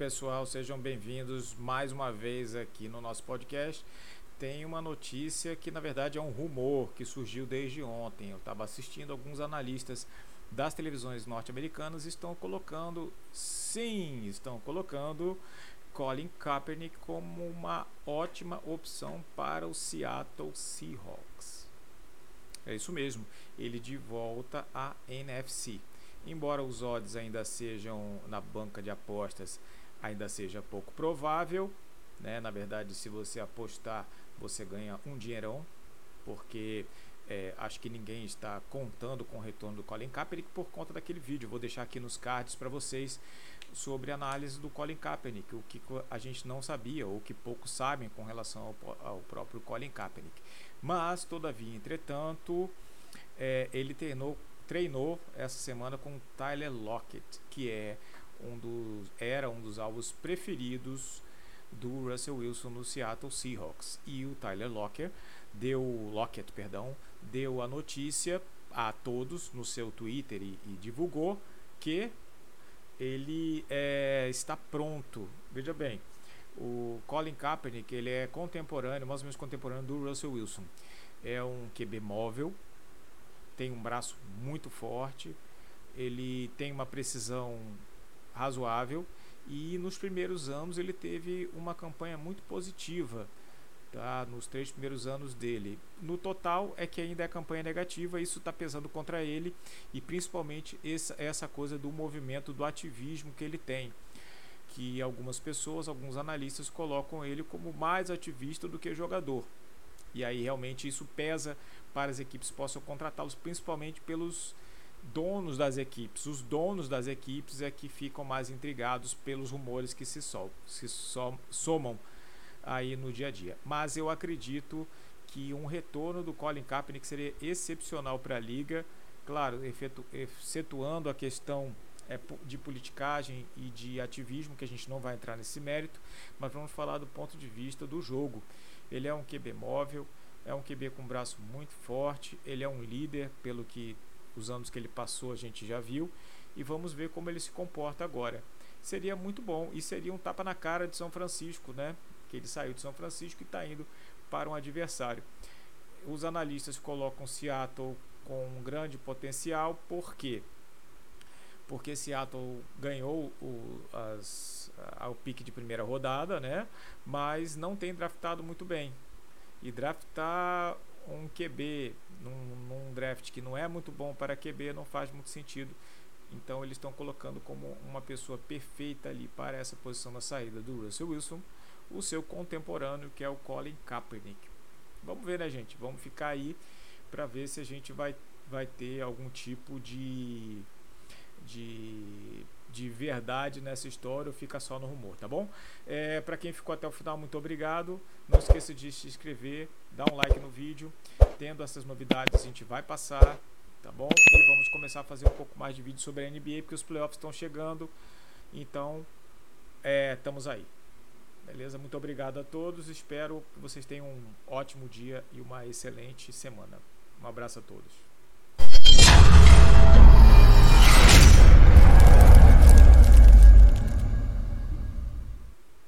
pessoal, sejam bem-vindos mais uma vez aqui no nosso podcast. Tem uma notícia que na verdade é um rumor que surgiu desde ontem. Eu estava assistindo alguns analistas das televisões norte-americanas estão colocando, sim, estão colocando Colin Kaepernick como uma ótima opção para o Seattle Seahawks. É isso mesmo, ele de volta à NFC. Embora os odds ainda sejam na banca de apostas, ainda seja pouco provável, né? Na verdade, se você apostar, você ganha um dinheirão, porque é, acho que ninguém está contando com o retorno do Colin Kaepernick por conta daquele vídeo. Vou deixar aqui nos cards para vocês sobre a análise do Colin Kaepernick, o que a gente não sabia ou que poucos sabem com relação ao, ao próprio Colin Kaepernick. Mas, todavia, entretanto, é, ele treinou treinou essa semana com Tyler Lockett, que é um dos, era um dos alvos preferidos do Russell Wilson no Seattle Seahawks. E o Tyler Lockett deu, Lockett, perdão, deu a notícia a todos no seu Twitter e, e divulgou que ele é, está pronto. Veja bem, o Colin Kaepernick ele é contemporâneo, mais ou menos contemporâneo do Russell Wilson. É um QB móvel, tem um braço muito forte, ele tem uma precisão razoável e nos primeiros anos ele teve uma campanha muito positiva. Tá, nos três primeiros anos dele. No total é que ainda é campanha negativa, isso está pesando contra ele e principalmente essa, essa coisa do movimento do ativismo que ele tem. Que algumas pessoas, alguns analistas colocam ele como mais ativista do que jogador. E aí realmente isso pesa para as equipes possam contratá-los, principalmente pelos donos das equipes. Os donos das equipes é que ficam mais intrigados pelos rumores que se, sol, se som, somam aí no dia a dia. Mas eu acredito que um retorno do Colin Kaepernick seria excepcional para a liga, claro, excetuando a questão é, de politicagem e de ativismo, que a gente não vai entrar nesse mérito, mas vamos falar do ponto de vista do jogo. Ele é um QB móvel, é um QB com um braço muito forte, ele é um líder, pelo que os anos que ele passou a gente já viu, e vamos ver como ele se comporta agora. Seria muito bom e seria um tapa na cara de São Francisco, né? Que ele saiu de São Francisco e está indo para um adversário. Os analistas colocam Seattle com um grande potencial, por quê? Porque Seattle ganhou o, as, a, o pique de primeira rodada, né? Mas não tem draftado muito bem. E draftar um QB num, num, draft que não é muito bom para QB não faz muito sentido. Então eles estão colocando como uma pessoa perfeita ali para essa posição da saída do Russell Wilson, o seu contemporâneo que é o Colin Kaepernick. Vamos ver, né, gente? Vamos ficar aí para ver se a gente vai, vai ter algum tipo de de de verdade nessa história ou fica só no rumor, tá bom? É, para quem ficou até o final, muito obrigado. Não esqueça de se inscrever, dar um like no vídeo. Tendo essas novidades, a gente vai passar, tá bom? E vamos começar a fazer um pouco mais de vídeo sobre a NBA, porque os playoffs estão chegando. Então, é, estamos aí. Beleza? Muito obrigado a todos. Espero que vocês tenham um ótimo dia e uma excelente semana. Um abraço a todos.